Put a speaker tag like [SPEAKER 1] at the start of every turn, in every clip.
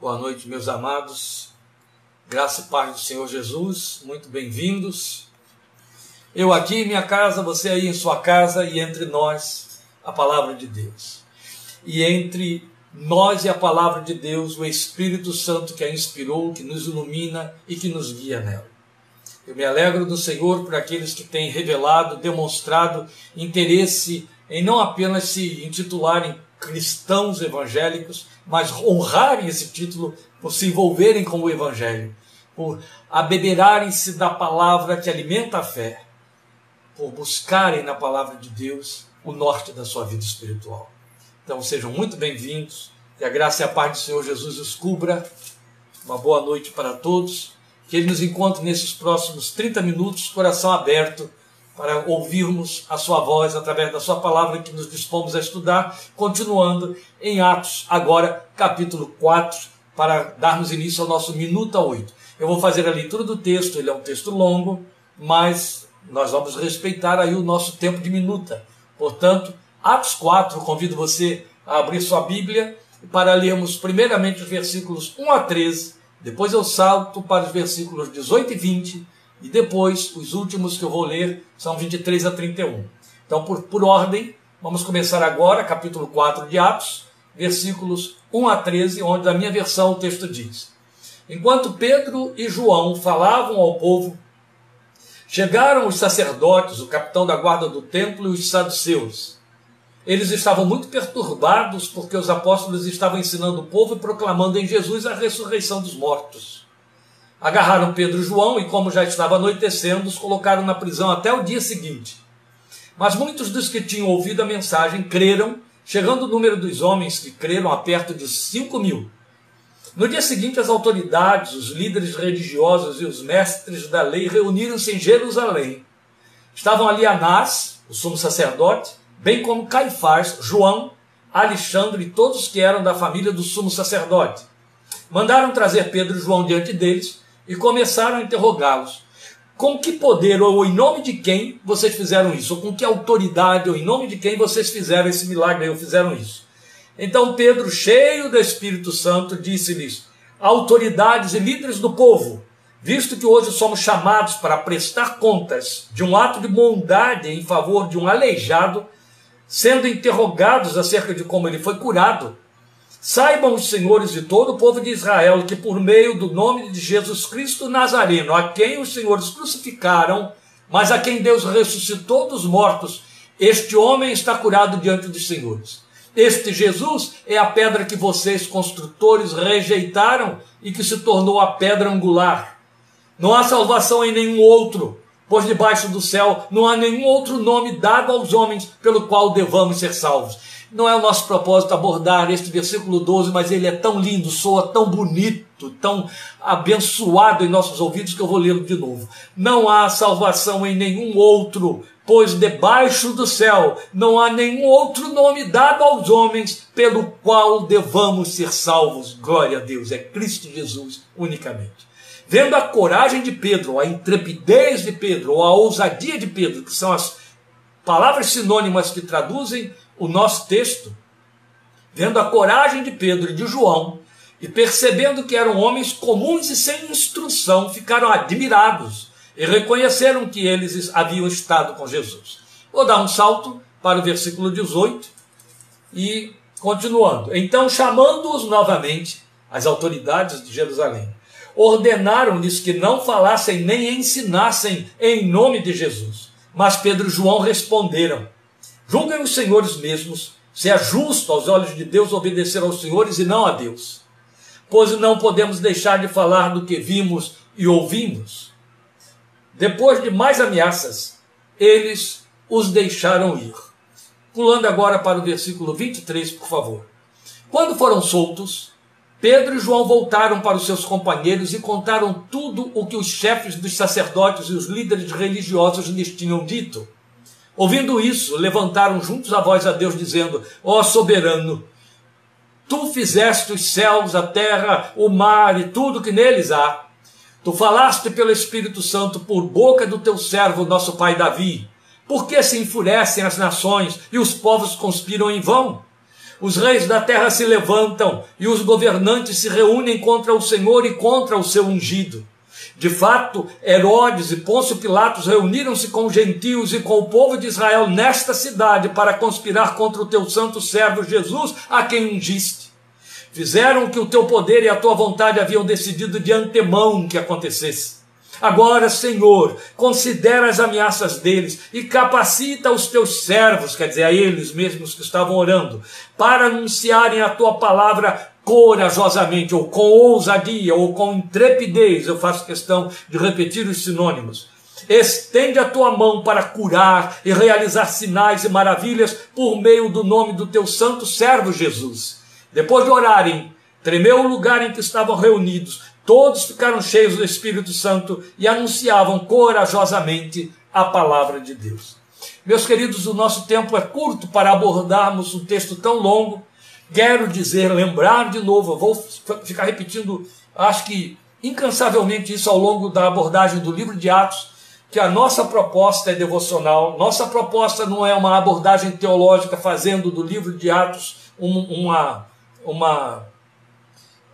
[SPEAKER 1] Boa noite, meus amados. Graça e paz do Senhor Jesus, muito bem-vindos. Eu aqui em minha casa, você aí em sua casa e entre nós, a palavra de Deus. E entre nós e a palavra de Deus, o Espírito Santo que a inspirou, que nos ilumina e que nos guia nela. Eu me alegro do Senhor por aqueles que têm revelado, demonstrado interesse em não apenas se intitularem cristãos evangélicos, mas honrarem esse título por se envolverem com o Evangelho, por abeberarem-se da palavra que alimenta a fé, por buscarem na palavra de Deus o norte da sua vida espiritual. Então sejam muito bem-vindos, que a graça e a paz do Senhor Jesus os cubra. Uma boa noite para todos, que Ele nos encontre nesses próximos 30 minutos, coração aberto para ouvirmos a sua voz através da sua palavra que nos dispomos a estudar, continuando em Atos, agora capítulo 4, para darmos início ao nosso Minuta 8. Eu vou fazer a leitura do texto, ele é um texto longo, mas nós vamos respeitar aí o nosso tempo de minuta. Portanto, Atos 4, convido você a abrir sua Bíblia para lermos primeiramente os versículos 1 a 13, depois eu salto para os versículos 18 e 20, e depois, os últimos que eu vou ler são 23 a 31. Então, por, por ordem, vamos começar agora, capítulo 4 de Atos, versículos 1 a 13, onde na minha versão o texto diz: Enquanto Pedro e João falavam ao povo, chegaram os sacerdotes, o capitão da guarda do templo e os saduceus. Eles estavam muito perturbados porque os apóstolos estavam ensinando o povo e proclamando em Jesus a ressurreição dos mortos. Agarraram Pedro e João e, como já estava anoitecendo, os colocaram na prisão até o dia seguinte. Mas muitos dos que tinham ouvido a mensagem creram, chegando o número dos homens que creram a perto de cinco mil. No dia seguinte, as autoridades, os líderes religiosos e os mestres da lei reuniram-se em Jerusalém. Estavam ali Anás, o sumo sacerdote, bem como Caifás, João, Alexandre e todos que eram da família do sumo sacerdote. Mandaram trazer Pedro e João diante deles e começaram a interrogá-los. Com que poder ou em nome de quem vocês fizeram isso? Ou com que autoridade ou em nome de quem vocês fizeram esse milagre ou fizeram isso? Então Pedro, cheio do Espírito Santo, disse-lhes: autoridades e líderes do povo, visto que hoje somos chamados para prestar contas de um ato de bondade em favor de um aleijado, sendo interrogados acerca de como ele foi curado, Saibam os senhores de todo o povo de Israel que, por meio do nome de Jesus Cristo Nazareno, a quem os senhores crucificaram, mas a quem Deus ressuscitou dos mortos, este homem está curado diante dos senhores. Este Jesus é a pedra que vocês, construtores, rejeitaram e que se tornou a pedra angular. Não há salvação em nenhum outro, pois debaixo do céu não há nenhum outro nome dado aos homens pelo qual devamos ser salvos. Não é o nosso propósito abordar este versículo 12, mas ele é tão lindo, soa tão bonito, tão abençoado em nossos ouvidos que eu vou lê-lo de novo. Não há salvação em nenhum outro, pois debaixo do céu não há nenhum outro nome dado aos homens pelo qual devamos ser salvos. Glória a Deus, é Cristo Jesus unicamente. Vendo a coragem de Pedro, a intrepidez de Pedro, ou a ousadia de Pedro, que são as palavras sinônimas que traduzem o nosso texto, vendo a coragem de Pedro e de João, e percebendo que eram homens comuns e sem instrução, ficaram admirados e reconheceram que eles haviam estado com Jesus. Vou dar um salto para o versículo 18 e continuando. Então, chamando-os novamente, as autoridades de Jerusalém, ordenaram-lhes que não falassem nem ensinassem em nome de Jesus. Mas Pedro e João responderam: Julguem os senhores mesmos se é justo aos olhos de Deus obedecer aos senhores e não a Deus. Pois não podemos deixar de falar do que vimos e ouvimos. Depois de mais ameaças, eles os deixaram ir. Pulando agora para o versículo 23, por favor. Quando foram soltos, Pedro e João voltaram para os seus companheiros e contaram tudo o que os chefes dos sacerdotes e os líderes religiosos lhes tinham dito. Ouvindo isso, levantaram juntos a voz a Deus, dizendo: Ó soberano, tu fizeste os céus, a terra, o mar e tudo que neles há. Tu falaste pelo Espírito Santo por boca do teu servo, nosso pai Davi. Por que se enfurecem as nações e os povos conspiram em vão? Os reis da terra se levantam e os governantes se reúnem contra o Senhor e contra o seu ungido. De fato, Herodes e Pôncio Pilatos reuniram-se com os gentios e com o povo de Israel nesta cidade para conspirar contra o teu santo servo Jesus, a quem ungiste. Fizeram o que o teu poder e a tua vontade haviam decidido de antemão que acontecesse. Agora, Senhor, considera as ameaças deles e capacita os teus servos, quer dizer, a eles mesmos que estavam orando, para anunciarem a tua palavra corajosamente, ou com ousadia, ou com intrepidez. Eu faço questão de repetir os sinônimos. Estende a tua mão para curar e realizar sinais e maravilhas por meio do nome do teu santo servo Jesus. Depois de orarem, tremeu o lugar em que estavam reunidos Todos ficaram cheios do Espírito Santo e anunciavam corajosamente a palavra de Deus. Meus queridos, o nosso tempo é curto para abordarmos um texto tão longo. Quero dizer, lembrar de novo, vou ficar repetindo, acho que incansavelmente isso ao longo da abordagem do livro de Atos, que a nossa proposta é devocional, nossa proposta não é uma abordagem teológica fazendo do livro de Atos uma, uma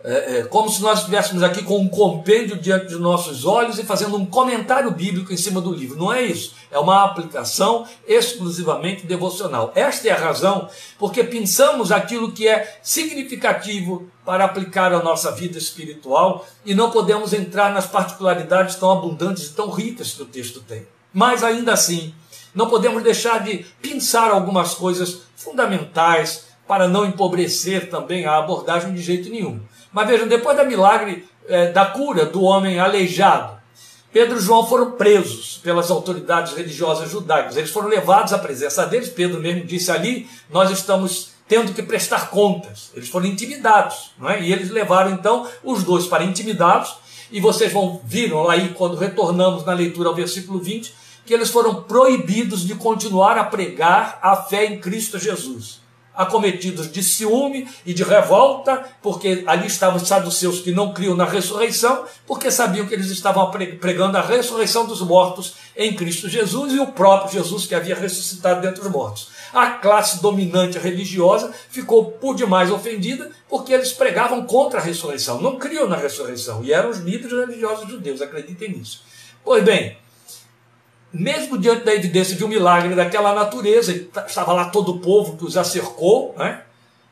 [SPEAKER 1] é, é, como se nós estivéssemos aqui com um compêndio diante de nossos olhos e fazendo um comentário bíblico em cima do livro. Não é isso. É uma aplicação exclusivamente devocional. Esta é a razão porque pensamos aquilo que é significativo para aplicar a nossa vida espiritual e não podemos entrar nas particularidades tão abundantes e tão ricas que o texto tem. Mas ainda assim, não podemos deixar de pensar algumas coisas fundamentais para não empobrecer também a abordagem de jeito nenhum. Mas vejam, depois da milagre é, da cura do homem aleijado, Pedro e João foram presos pelas autoridades religiosas judaicas. Eles foram levados à presença deles. Pedro mesmo disse ali: Nós estamos tendo que prestar contas. Eles foram intimidados. Não é? E eles levaram então os dois para intimidados. E vocês vão viram aí quando retornamos na leitura ao versículo 20 que eles foram proibidos de continuar a pregar a fé em Cristo Jesus acometidos de ciúme e de revolta, porque ali estavam os saduceus que não criam na ressurreição, porque sabiam que eles estavam pregando a ressurreição dos mortos em Cristo Jesus e o próprio Jesus que havia ressuscitado dentre os mortos. A classe dominante religiosa ficou por demais ofendida porque eles pregavam contra a ressurreição, não criam na ressurreição e eram os líderes religiosos judeus, acreditem nisso. Pois bem, mesmo diante da evidência de um milagre daquela natureza, estava lá todo o povo que os acercou, né?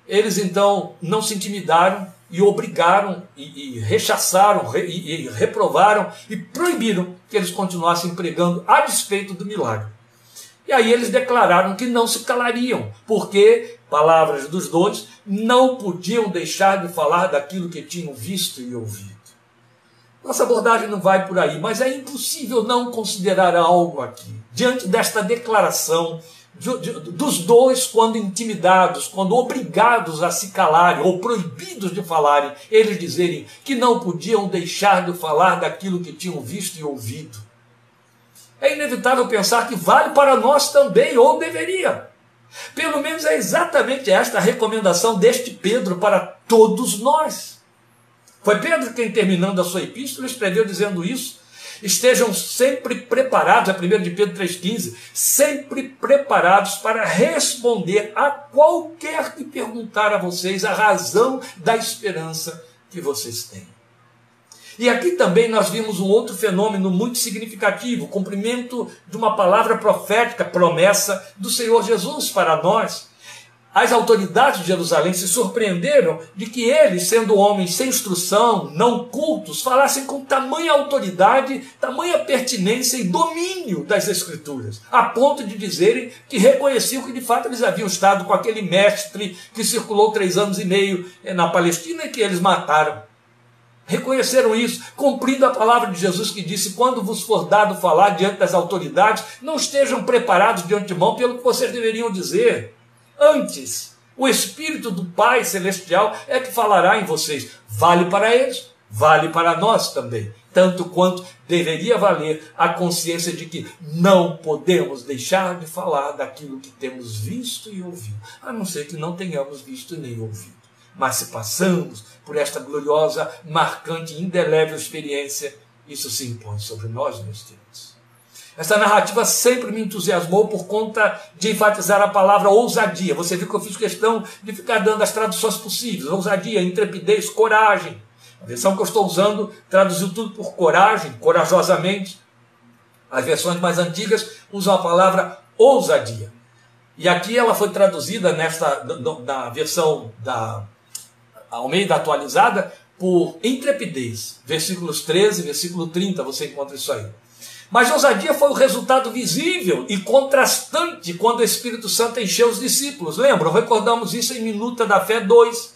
[SPEAKER 1] eles então não se intimidaram e obrigaram e, e rechaçaram re, e, e reprovaram e proibiram que eles continuassem pregando a despeito do milagre. E aí eles declararam que não se calariam, porque, palavras dos dois, não podiam deixar de falar daquilo que tinham visto e ouvido. Nossa abordagem não vai por aí, mas é impossível não considerar algo aqui. Diante desta declaração de, de, dos dois, quando intimidados, quando obrigados a se calarem ou proibidos de falarem, eles dizerem que não podiam deixar de falar daquilo que tinham visto e ouvido. É inevitável pensar que vale para nós também, ou deveria. Pelo menos é exatamente esta a recomendação deste Pedro para todos nós. Foi Pedro quem, terminando a sua epístola, escreveu dizendo isso. Estejam sempre preparados, é 1 de Pedro 3,15, sempre preparados para responder a qualquer que perguntar a vocês a razão da esperança que vocês têm. E aqui também nós vimos um outro fenômeno muito significativo, o cumprimento de uma palavra profética, promessa do Senhor Jesus para nós as autoridades de Jerusalém se surpreenderam de que eles, sendo homens sem instrução, não cultos, falassem com tamanha autoridade, tamanha pertinência e domínio das Escrituras, a ponto de dizerem que reconheciam que de fato eles haviam estado com aquele mestre que circulou três anos e meio eh, na Palestina e que eles mataram. Reconheceram isso, cumprindo a palavra de Jesus que disse: Quando vos for dado falar diante das autoridades, não estejam preparados de antemão pelo que vocês deveriam dizer. Antes, o Espírito do Pai Celestial é que falará em vocês. Vale para eles, vale para nós também. Tanto quanto deveria valer a consciência de que não podemos deixar de falar daquilo que temos visto e ouvido, a não ser que não tenhamos visto nem ouvido. Mas se passamos por esta gloriosa, marcante, indelével experiência, isso se impõe sobre nós, meus queridos. Essa narrativa sempre me entusiasmou por conta de enfatizar a palavra ousadia. Você viu que eu fiz questão de ficar dando as traduções possíveis: ousadia, intrepidez, coragem. A versão que eu estou usando traduziu tudo por coragem, corajosamente. As versões mais antigas usam a palavra ousadia. E aqui ela foi traduzida nesta na versão da Almeida atualizada por intrepidez. Versículos 13, versículo 30, você encontra isso aí. Mas ousadia foi o resultado visível e contrastante quando o Espírito Santo encheu os discípulos. Lembram? Recordamos isso em Minuta da Fé 2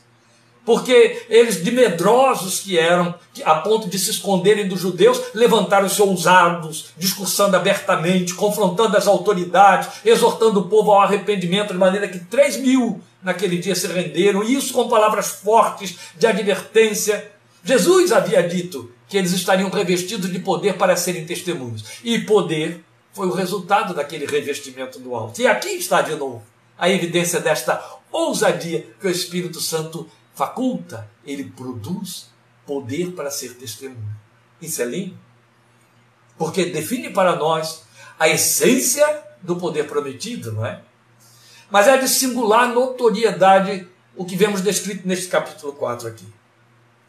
[SPEAKER 1] porque eles, de medrosos que eram, a ponto de se esconderem dos judeus, levantaram-se ousados, discursando abertamente, confrontando as autoridades, exortando o povo ao arrependimento, de maneira que 3 mil naquele dia se renderam, e isso com palavras fortes de advertência. Jesus havia dito que eles estariam revestidos de poder para serem testemunhos, e poder foi o resultado daquele revestimento do alto. E aqui está de novo a evidência desta ousadia que o Espírito Santo faculta, ele produz poder para ser testemunho. Isso é lindo. Porque define para nós a essência do poder prometido, não é? Mas é de singular notoriedade o que vemos descrito neste capítulo 4 aqui.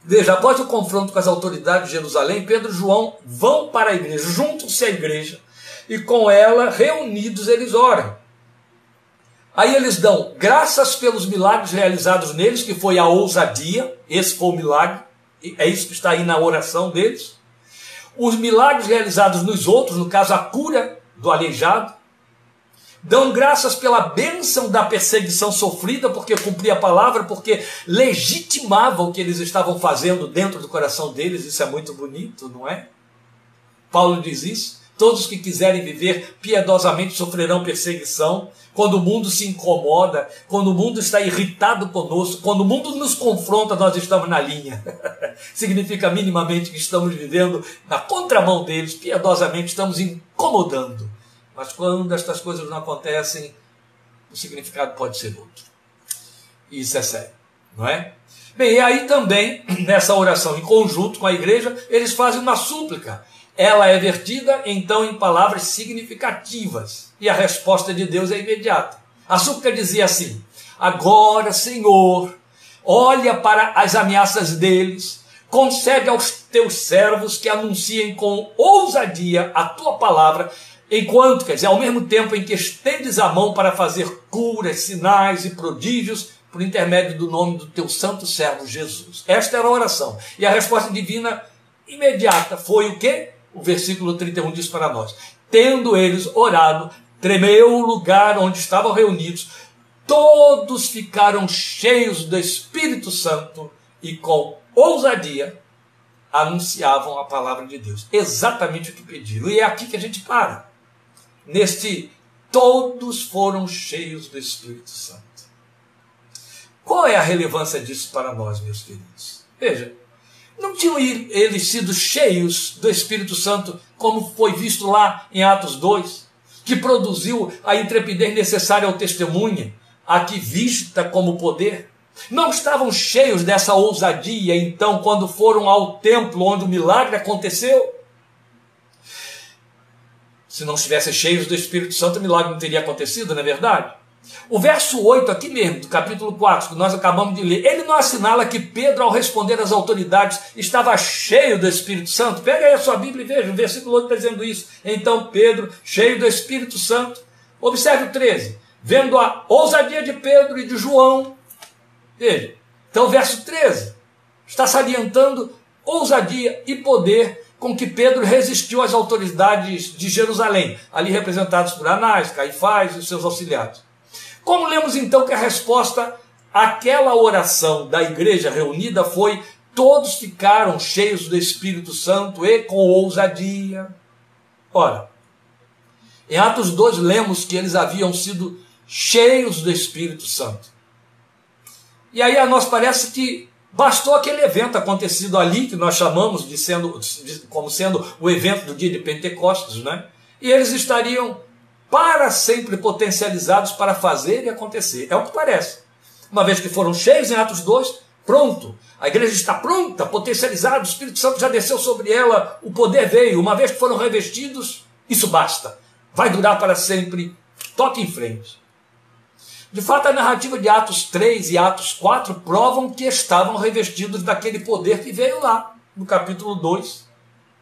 [SPEAKER 1] Veja, após o confronto com as autoridades de Jerusalém, Pedro e João vão para a igreja, juntam-se à igreja, e com ela, reunidos, eles oram. Aí eles dão graças pelos milagres realizados neles, que foi a ousadia, esse foi o milagre, é isso que está aí na oração deles. Os milagres realizados nos outros, no caso a cura do aleijado. Dão graças pela bênção da perseguição sofrida, porque cumpria a palavra, porque legitimavam o que eles estavam fazendo dentro do coração deles. Isso é muito bonito, não é? Paulo diz isso. Todos que quiserem viver piedosamente sofrerão perseguição. Quando o mundo se incomoda, quando o mundo está irritado conosco, quando o mundo nos confronta, nós estamos na linha. Significa minimamente que estamos vivendo na contramão deles, piedosamente estamos incomodando. Mas quando estas coisas não acontecem, o significado pode ser outro. E isso é sério, não é? Bem, e aí também, nessa oração em conjunto com a igreja, eles fazem uma súplica ela é vertida então em palavras significativas e a resposta de Deus é imediata. A súplica dizia assim: Agora, Senhor, olha para as ameaças deles, concede aos teus servos que anunciem com ousadia a tua palavra, enquanto, quer dizer, ao mesmo tempo em que estendes a mão para fazer curas, sinais e prodígios por intermédio do nome do teu santo servo Jesus. Esta era a oração. E a resposta divina imediata foi o quê? o versículo 31 diz para nós: Tendo eles orado, tremeu o lugar onde estavam reunidos, todos ficaram cheios do Espírito Santo e com ousadia anunciavam a palavra de Deus. Exatamente o que pediram. E é aqui que a gente para. Neste todos foram cheios do Espírito Santo. Qual é a relevância disso para nós, meus queridos? Veja, não tinham eles sido cheios do Espírito Santo, como foi visto lá em Atos 2, que produziu a intrepidez necessária ao testemunha, aqui vista como poder? Não estavam cheios dessa ousadia, então, quando foram ao templo onde o milagre aconteceu? Se não estivessem cheios do Espírito Santo, o milagre não teria acontecido, não é verdade? O verso 8, aqui mesmo, do capítulo 4, que nós acabamos de ler, ele não assinala que Pedro, ao responder às autoridades, estava cheio do Espírito Santo? Pega aí a sua Bíblia e veja, o versículo 8 está dizendo isso. Então, Pedro, cheio do Espírito Santo, observe o 13, vendo a ousadia de Pedro e de João. Veja, então o verso 13 está salientando ousadia e poder com que Pedro resistiu às autoridades de Jerusalém, ali representados por Anás, Caifás e seus auxiliares. Como lemos então que a resposta àquela oração da igreja reunida foi: todos ficaram cheios do Espírito Santo e com ousadia. Ora, em Atos 2 lemos que eles haviam sido cheios do Espírito Santo. E aí a nós parece que bastou aquele evento acontecido ali, que nós chamamos de sendo, de, como sendo o evento do dia de Pentecostes, né? E eles estariam para sempre potencializados para fazer e acontecer. É o que parece. Uma vez que foram cheios em Atos 2, pronto. A igreja está pronta, potencializada, o Espírito Santo já desceu sobre ela, o poder veio. Uma vez que foram revestidos, Isso basta. Vai durar para sempre. Toque em frente. De fato, a narrativa de Atos 3 e Atos 4 provam que estavam revestidos daquele poder que veio lá, no capítulo 2,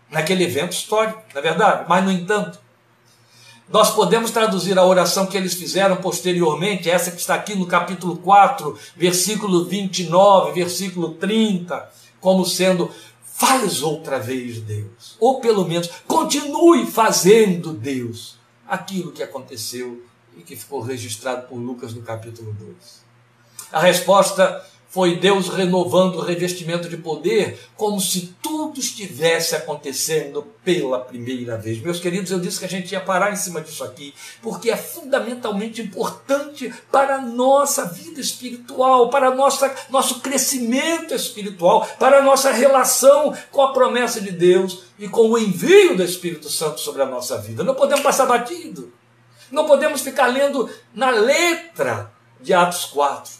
[SPEAKER 1] naquele evento histórico, não é verdade? Mas, no entanto, nós podemos traduzir a oração que eles fizeram posteriormente, essa que está aqui no capítulo 4, versículo 29, versículo 30, como sendo: faz outra vez, Deus. Ou pelo menos, continue fazendo, Deus, aquilo que aconteceu e que ficou registrado por Lucas no capítulo 2. A resposta foi Deus renovando o revestimento de poder, como se tudo estivesse acontecendo pela primeira vez. Meus queridos, eu disse que a gente ia parar em cima disso aqui, porque é fundamentalmente importante para a nossa vida espiritual, para nossa, nosso crescimento espiritual, para a nossa relação com a promessa de Deus e com o envio do Espírito Santo sobre a nossa vida. Não podemos passar batido. Não podemos ficar lendo na letra de Atos 4.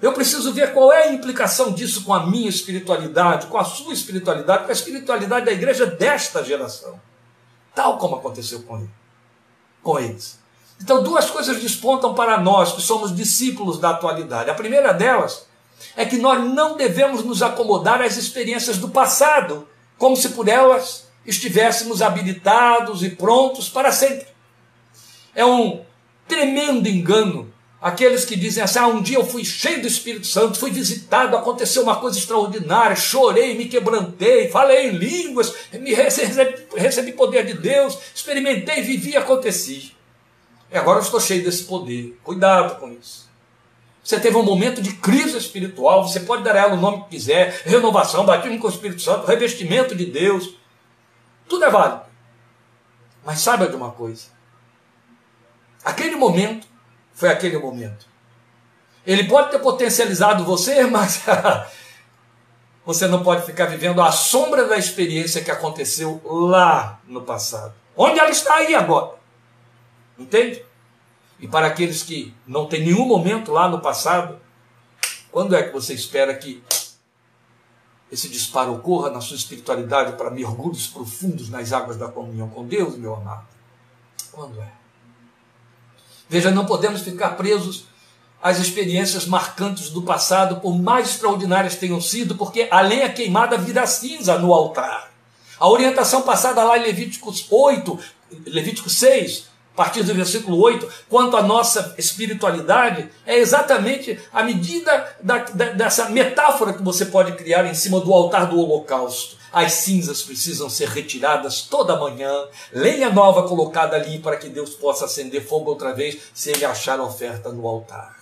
[SPEAKER 1] Eu preciso ver qual é a implicação disso com a minha espiritualidade, com a sua espiritualidade, com a espiritualidade da igreja desta geração. Tal como aconteceu com, ele, com eles. Então, duas coisas despontam para nós que somos discípulos da atualidade. A primeira delas é que nós não devemos nos acomodar às experiências do passado, como se por elas estivéssemos habilitados e prontos para sempre. É um tremendo engano Aqueles que dizem assim: ah, um dia eu fui cheio do Espírito Santo, fui visitado, aconteceu uma coisa extraordinária, chorei, me quebrantei, falei em línguas, me recebi, recebi poder de Deus, experimentei, vivi aconteci. E agora eu estou cheio desse poder. Cuidado com isso. Você teve um momento de crise espiritual, você pode dar a ela o nome que quiser, renovação, batismo com o Espírito Santo, revestimento de Deus. Tudo é válido. Mas saiba de uma coisa. Aquele momento foi aquele momento. Ele pode ter potencializado você, mas você não pode ficar vivendo a sombra da experiência que aconteceu lá no passado. Onde ela está aí agora? Entende? E para aqueles que não têm nenhum momento lá no passado, quando é que você espera que esse disparo ocorra na sua espiritualidade para mergulhos profundos nas águas da comunhão com Deus, meu amado? Quando é? Veja, não podemos ficar presos às experiências marcantes do passado, por mais extraordinárias tenham sido, porque a lenha queimada vira cinza no altar. A orientação passada lá em Levíticos 8, Levítico 6, a partir do versículo 8, quanto à nossa espiritualidade, é exatamente a medida da, da, dessa metáfora que você pode criar em cima do altar do holocausto. As cinzas precisam ser retiradas toda manhã, lenha nova colocada ali para que Deus possa acender fogo outra vez, se ele achar oferta no altar.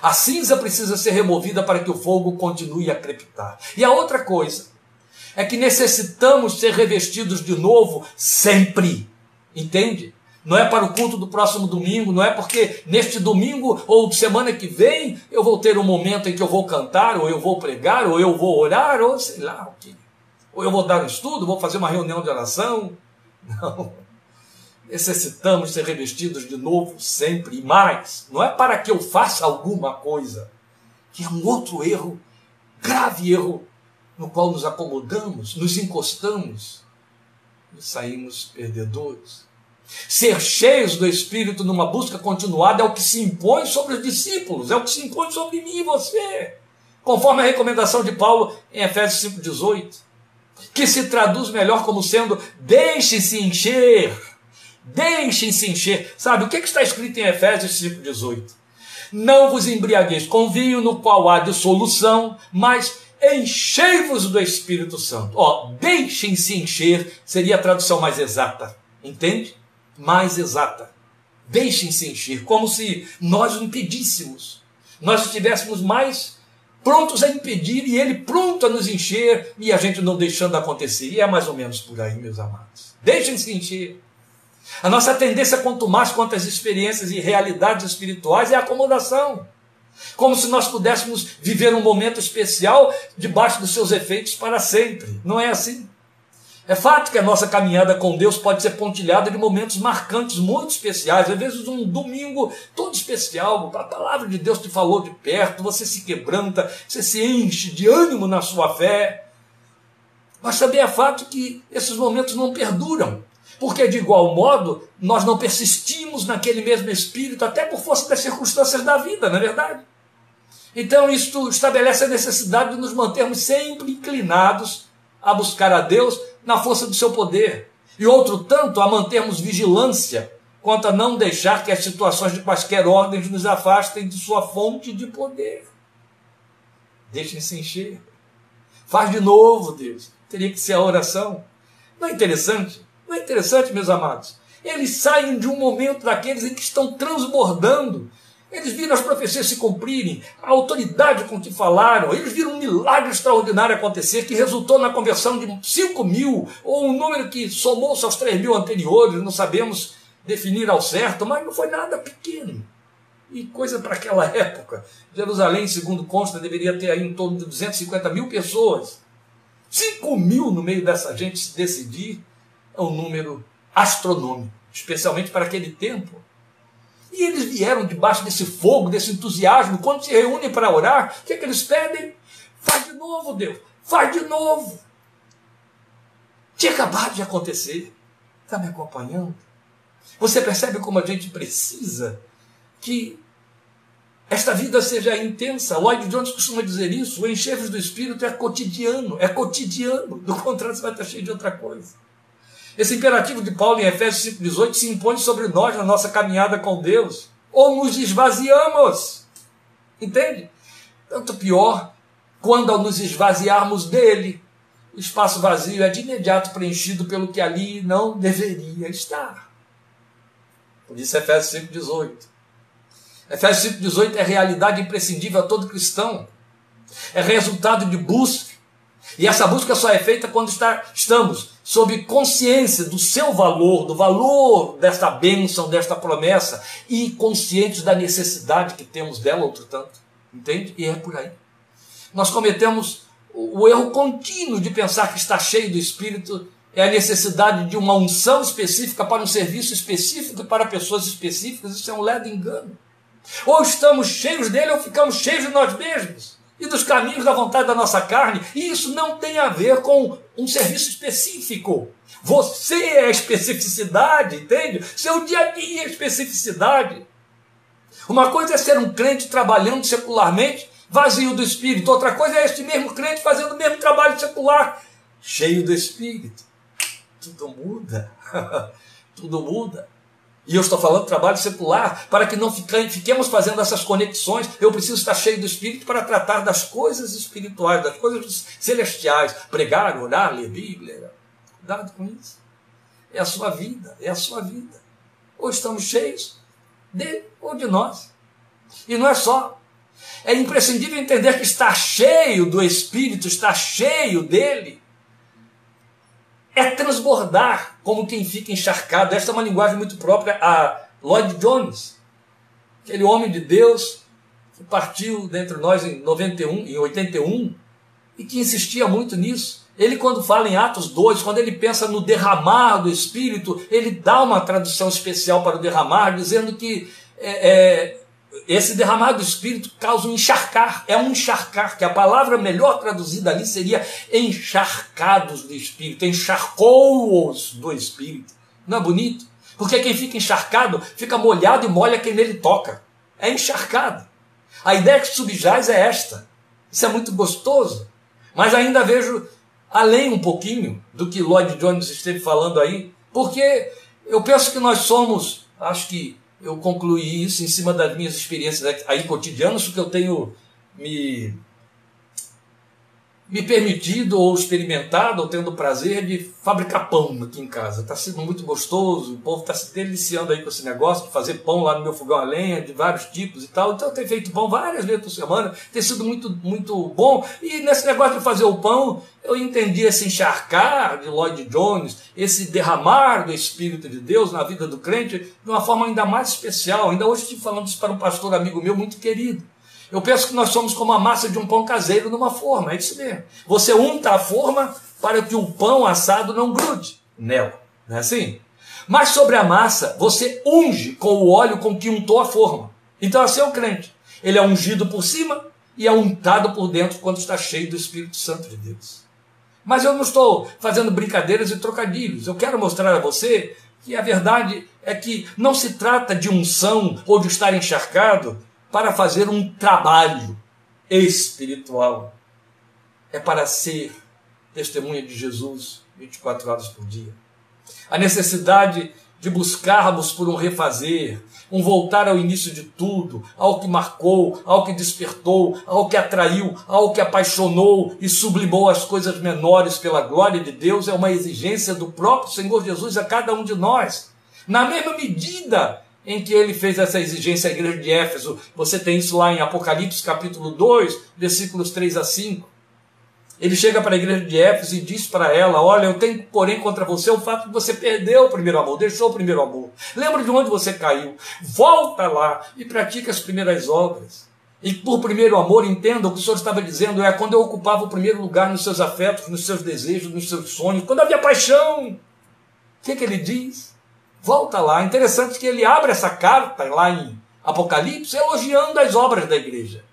[SPEAKER 1] A cinza precisa ser removida para que o fogo continue a crepitar. E a outra coisa é que necessitamos ser revestidos de novo sempre. Entende? Não é para o culto do próximo domingo, não é porque neste domingo ou semana que vem eu vou ter um momento em que eu vou cantar, ou eu vou pregar, ou eu vou orar, ou sei lá o que. Ou eu vou dar um estudo, vou fazer uma reunião de oração. Não. Necessitamos ser revestidos de novo sempre e mais. Não é para que eu faça alguma coisa, que é um outro erro, grave erro, no qual nos acomodamos, nos encostamos e saímos perdedores. Ser cheios do Espírito numa busca continuada é o que se impõe sobre os discípulos, é o que se impõe sobre mim e você. Conforme a recomendação de Paulo em Efésios 5,18 que se traduz melhor como sendo deixe-se encher. Deixem-se encher. Sabe o que, está escrito em Efésios 5,18? Não vos embriagueis com vinho no qual há dissolução, mas enchei-vos do Espírito Santo. Ó, deixem-se encher seria a tradução mais exata. Entende? Mais exata. Deixem-se encher, como se nós o impedíssemos. Nós estivéssemos mais prontos a impedir e ele pronto a nos encher e a gente não deixando acontecer. E é mais ou menos por aí, meus amados. Deixem-se encher. A nossa tendência, quanto mais quanto às experiências e realidades espirituais, é a acomodação. Como se nós pudéssemos viver um momento especial debaixo dos seus efeitos para sempre. Não é assim. É fato que a nossa caminhada com Deus pode ser pontilhada de momentos marcantes, muito especiais. Às vezes, um domingo todo especial, a palavra de Deus te falou de perto, você se quebranta, você se enche de ânimo na sua fé. Mas também é fato que esses momentos não perduram. Porque, de igual modo, nós não persistimos naquele mesmo espírito, até por força das circunstâncias da vida, não é verdade? Então, isto estabelece a necessidade de nos mantermos sempre inclinados a buscar a Deus na força do seu poder. E outro tanto, a mantermos vigilância quanto a não deixar que as situações de quaisquer ordens nos afastem de sua fonte de poder. Deixem-se encher. Faz de novo, Deus. Teria que ser a oração. Não é interessante? Não é interessante, meus amados? Eles saem de um momento daqueles em que estão transbordando eles viram as profecias se cumprirem, a autoridade com que falaram, eles viram um milagre extraordinário acontecer que resultou na conversão de 5 mil, ou um número que somou-se aos 3 mil anteriores, não sabemos definir ao certo, mas não foi nada pequeno. E coisa para aquela época. Jerusalém, segundo consta, deveria ter aí em torno de 250 mil pessoas. 5 mil no meio dessa gente se decidir é um número astronômico, especialmente para aquele tempo. E eles vieram debaixo desse fogo, desse entusiasmo. Quando se reúnem para orar, o que, é que eles pedem? Faz de novo, Deus. Faz de novo. Tinha acabado de acontecer. Está me acompanhando? Você percebe como a gente precisa que esta vida seja intensa. Lloyd Jones costuma dizer isso. O enxerves do Espírito é cotidiano. É cotidiano. Do contrário, você vai estar cheio de outra coisa. Esse imperativo de Paulo em Efésios 5,18 se impõe sobre nós na nossa caminhada com Deus. Ou nos esvaziamos. Entende? Tanto pior quando ao nos esvaziarmos dele, o espaço vazio é de imediato preenchido pelo que ali não deveria estar. Por isso Efésios 5,18. Efésios 5,18 é realidade imprescindível a todo cristão. É resultado de busca. E essa busca só é feita quando está, estamos sob consciência do seu valor, do valor desta bênção, desta promessa, e conscientes da necessidade que temos dela, outro tanto. Entende? E é por aí. Nós cometemos o erro contínuo de pensar que estar cheio do Espírito é a necessidade de uma unção específica para um serviço específico para pessoas específicas. Isso é um ledo engano. Ou estamos cheios dele ou ficamos cheios de nós mesmos e dos caminhos da vontade da nossa carne. E isso não tem a ver com um serviço específico. Você é especificidade, entende? Seu dia a dia é especificidade. Uma coisa é ser um crente trabalhando secularmente, vazio do espírito. Outra coisa é este mesmo crente fazendo o mesmo trabalho secular, cheio do espírito. Tudo muda. Tudo muda. E eu estou falando trabalho secular, para que não fiquemos fazendo essas conexões. Eu preciso estar cheio do Espírito para tratar das coisas espirituais, das coisas celestiais. Pregar, orar, ler Bíblia. Cuidado com isso. É a sua vida, é a sua vida. Ou estamos cheios dele ou de nós. E não é só. É imprescindível entender que estar cheio do Espírito, estar cheio dele, é transbordar como quem fica encharcado. Esta é uma linguagem muito própria a Lloyd Jones, aquele homem de Deus que partiu dentre nós em 91, em 81 e que insistia muito nisso. Ele, quando fala em Atos 2, quando ele pensa no derramar do Espírito, ele dá uma tradução especial para o derramar, dizendo que é, é, esse derramar do Espírito causa um encharcar, é um encharcar, que a palavra melhor traduzida ali seria encharcados do Espírito, encharcou-os do Espírito. Não é bonito? Porque quem fica encharcado fica molhado e molha quem nele toca. É encharcado. A ideia que subjaz é esta. Isso é muito gostoso. Mas ainda vejo além um pouquinho do que Lloyd Jones esteve falando aí, porque eu penso que nós somos, acho que eu concluí isso em cima das minhas experiências aí cotidianas, porque eu tenho me me permitido ou experimentado ou tendo o prazer de fabricar pão aqui em casa. Está sendo muito gostoso, o povo está se deliciando aí com esse negócio de fazer pão lá no meu fogão a lenha, de vários tipos e tal. Então eu tenho feito pão várias vezes por semana, tem sido muito, muito bom. E nesse negócio de fazer o pão, eu entendi esse encharcar de Lloyd Jones, esse derramar do Espírito de Deus na vida do crente de uma forma ainda mais especial. Ainda hoje estive falando isso para um pastor amigo meu muito querido. Eu penso que nós somos como a massa de um pão caseiro numa forma, é isso mesmo. Você unta a forma para que o pão assado não grude nela, não é assim? Mas sobre a massa, você unge com o óleo com que untou a forma. Então assim é o crente. Ele é ungido por cima e é untado por dentro quando está cheio do Espírito Santo de Deus. Mas eu não estou fazendo brincadeiras e trocadilhos. Eu quero mostrar a você que a verdade é que não se trata de unção ou de estar encharcado para fazer um trabalho espiritual. É para ser testemunha de Jesus 24 horas por dia. A necessidade de buscarmos por um refazer, um voltar ao início de tudo, ao que marcou, ao que despertou, ao que atraiu, ao que apaixonou e sublimou as coisas menores pela glória de Deus, é uma exigência do próprio Senhor Jesus a cada um de nós. Na mesma medida em que ele fez essa exigência à igreja de Éfeso, você tem isso lá em Apocalipse capítulo 2, versículos 3 a 5. Ele chega para a igreja de Éfeso e diz para ela: Olha, eu tenho, porém, contra você o fato de você perdeu o primeiro amor, deixou o primeiro amor. Lembra de onde você caiu. Volta lá e pratica as primeiras obras. E por primeiro amor, entenda o que o Senhor estava dizendo: é quando eu ocupava o primeiro lugar nos seus afetos, nos seus desejos, nos seus sonhos, quando havia paixão. O que, que ele diz? Volta lá. Interessante que ele abre essa carta lá em Apocalipse elogiando as obras da igreja.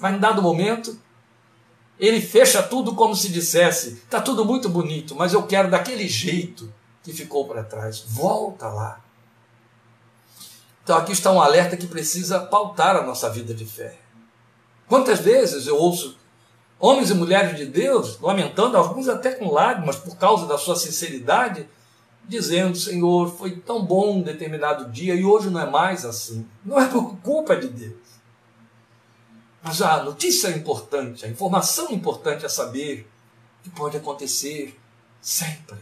[SPEAKER 1] Mas em dado momento, ele fecha tudo como se dissesse: está tudo muito bonito, mas eu quero daquele jeito que ficou para trás. Volta lá. Então aqui está um alerta que precisa pautar a nossa vida de fé. Quantas vezes eu ouço homens e mulheres de Deus lamentando, alguns até com lágrimas por causa da sua sinceridade, dizendo: Senhor, foi tão bom um determinado dia e hoje não é mais assim. Não é por culpa de Deus. Mas a notícia importante, a informação importante a saber que pode acontecer sempre.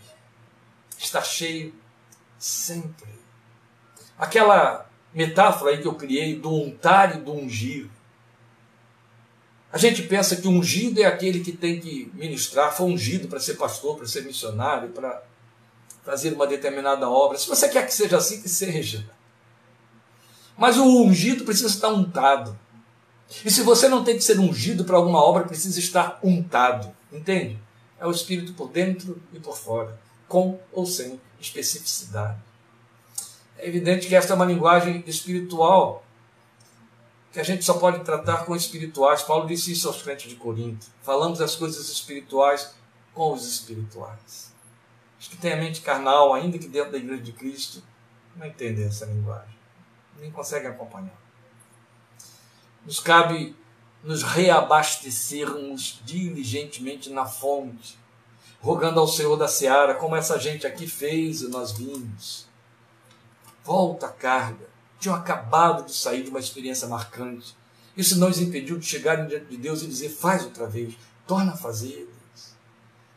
[SPEAKER 1] Está cheio sempre. Aquela metáfora aí que eu criei do untar e do ungir. A gente pensa que ungido é aquele que tem que ministrar, foi ungido para ser pastor, para ser missionário, para fazer uma determinada obra. Se você quer que seja assim, que seja. Mas o ungido precisa estar untado. E se você não tem que ser ungido para alguma obra, precisa estar untado. Entende? É o Espírito por dentro e por fora, com ou sem especificidade. É evidente que esta é uma linguagem espiritual que a gente só pode tratar com espirituais. Paulo disse isso aos crentes de Corinto. Falamos as coisas espirituais com os espirituais. Os que têm a mente carnal, ainda que dentro da igreja de Cristo, não entendem essa linguagem, nem conseguem acompanhar. Nos cabe nos reabastecermos diligentemente na fonte, rogando ao Senhor da seara, como essa gente aqui fez e nós vimos. Volta a carga. Tinham acabado de sair de uma experiência marcante. Isso não os impediu de chegarem diante de Deus e dizer: faz outra vez, torna a fazer.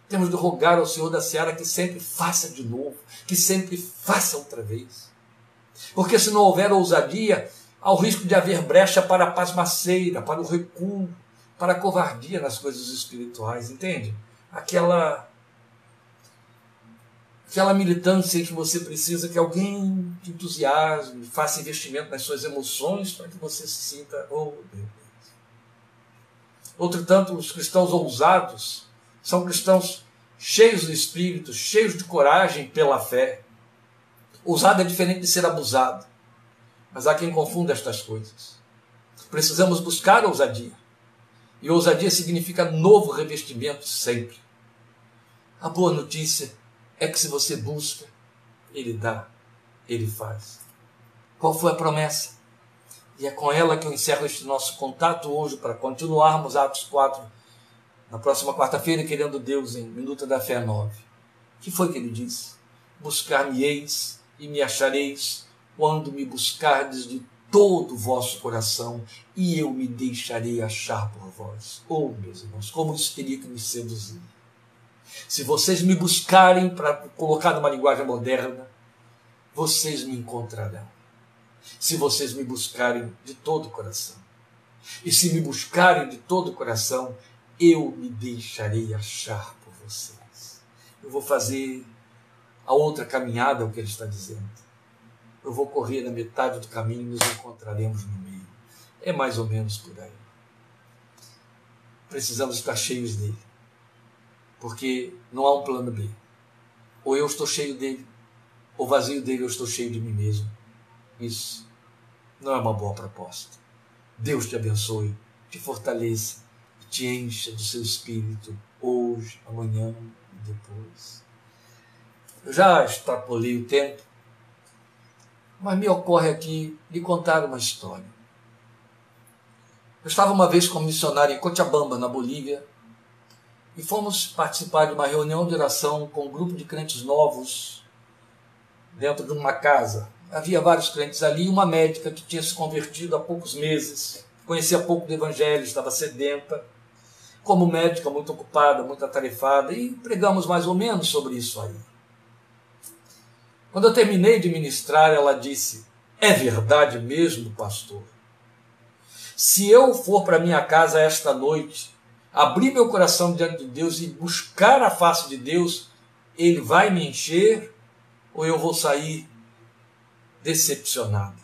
[SPEAKER 1] Temos de rogar ao Senhor da seara que sempre faça de novo, que sempre faça outra vez. Porque se não houver ousadia, ao risco de haver brecha para a pasmaceira, para o recuo, para a covardia nas coisas espirituais, entende? Aquela aquela militância que você precisa que alguém te entusiasme, faça investimento nas suas emoções para que você se sinta, oh Deus. Outro tanto, os cristãos ousados são cristãos cheios do espírito, cheios de coragem pela fé. Ousado é diferente de ser abusado. Mas há quem confunda estas coisas. Precisamos buscar ousadia. E ousadia significa novo revestimento sempre. A boa notícia é que se você busca, Ele dá, Ele faz. Qual foi a promessa? E é com ela que eu encerro este nosso contato hoje para continuarmos Atos 4 na próxima quarta-feira, querendo Deus em Minuta da Fé 9. O que foi que ele disse? Buscar-me-eis e me achareis quando me buscardes de todo o vosso coração, e eu me deixarei achar por vós. Oh, meus irmãos, como isso teria que me seduzir. Se vocês me buscarem, para colocar numa linguagem moderna, vocês me encontrarão. Se vocês me buscarem de todo o coração. E se me buscarem de todo o coração, eu me deixarei achar por vocês. Eu vou fazer a outra caminhada, é o que ele está dizendo eu vou correr na metade do caminho e nos encontraremos no meio. É mais ou menos por aí. Precisamos estar cheios dele. Porque não há um plano B. Ou eu estou cheio dele, ou vazio dele eu estou cheio de mim mesmo. Isso não é uma boa proposta. Deus te abençoe, te fortaleça, te encha do seu espírito hoje, amanhã e depois. Eu já extrapolei o tempo, mas me ocorre aqui lhe contar uma história. Eu estava uma vez como missionário em Cochabamba, na Bolívia, e fomos participar de uma reunião de oração com um grupo de crentes novos dentro de uma casa. Havia vários crentes ali e uma médica que tinha se convertido há poucos meses, conhecia pouco do Evangelho, estava sedenta. Como médica, muito ocupada, muito atarefada, e pregamos mais ou menos sobre isso aí. Quando eu terminei de ministrar, ela disse: É verdade mesmo, pastor? Se eu for para minha casa esta noite, abrir meu coração diante de Deus e buscar a face de Deus, Ele vai me encher ou eu vou sair decepcionado?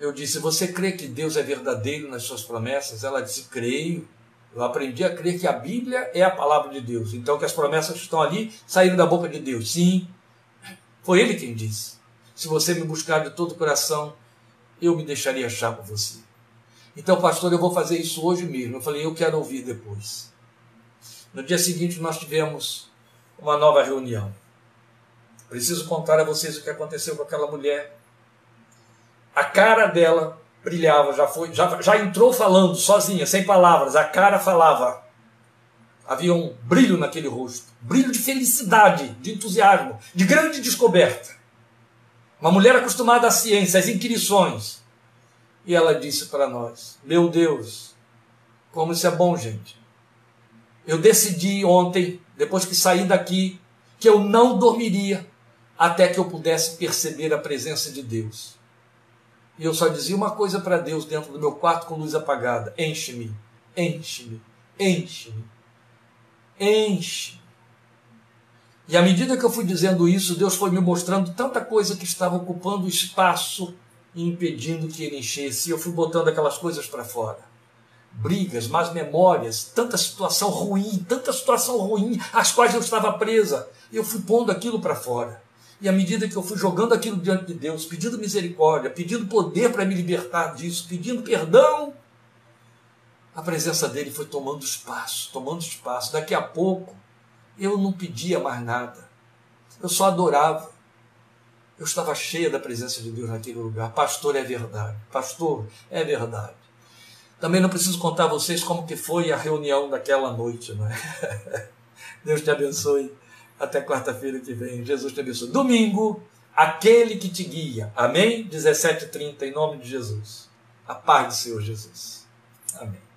[SPEAKER 1] Eu disse: Você crê que Deus é verdadeiro nas suas promessas? Ela disse: Creio. Eu aprendi a crer que a Bíblia é a palavra de Deus. Então, que as promessas que estão ali saíram da boca de Deus. Sim, foi Ele quem disse. Se você me buscar de todo o coração, eu me deixaria achar por você. Então, pastor, eu vou fazer isso hoje mesmo. Eu falei: Eu quero ouvir depois. No dia seguinte, nós tivemos uma nova reunião. Preciso contar a vocês o que aconteceu com aquela mulher. A cara dela brilhava, já foi, já, já entrou falando sozinha, sem palavras. A cara falava. Havia um brilho naquele rosto, brilho de felicidade, de entusiasmo, de grande descoberta. Uma mulher acostumada à ciência, às inquirições. E ela disse para nós: Meu Deus, como isso é bom, gente. Eu decidi ontem, depois que saí daqui, que eu não dormiria até que eu pudesse perceber a presença de Deus. E eu só dizia uma coisa para Deus dentro do meu quarto com luz apagada: enche-me, enche-me, enche-me, enche. E à medida que eu fui dizendo isso, Deus foi me mostrando tanta coisa que estava ocupando espaço e impedindo que ele enchesse. E eu fui botando aquelas coisas para fora. Brigas, más memórias, tanta situação ruim, tanta situação ruim às quais eu estava presa. Eu fui pondo aquilo para fora. E à medida que eu fui jogando aquilo diante de Deus, pedindo misericórdia, pedindo poder para me libertar disso, pedindo perdão, a presença dele foi tomando espaço, tomando espaço. Daqui a pouco, eu não pedia mais nada. Eu só adorava. Eu estava cheia da presença de Deus naquele lugar. Pastor, é verdade. Pastor, é verdade. Também não preciso contar a vocês como que foi a reunião daquela noite, não é? Deus te abençoe. Até quarta-feira que vem. Jesus te abençoe. Domingo, aquele que te guia. Amém? 17h30, em nome de Jesus. A paz do Senhor Jesus. Amém.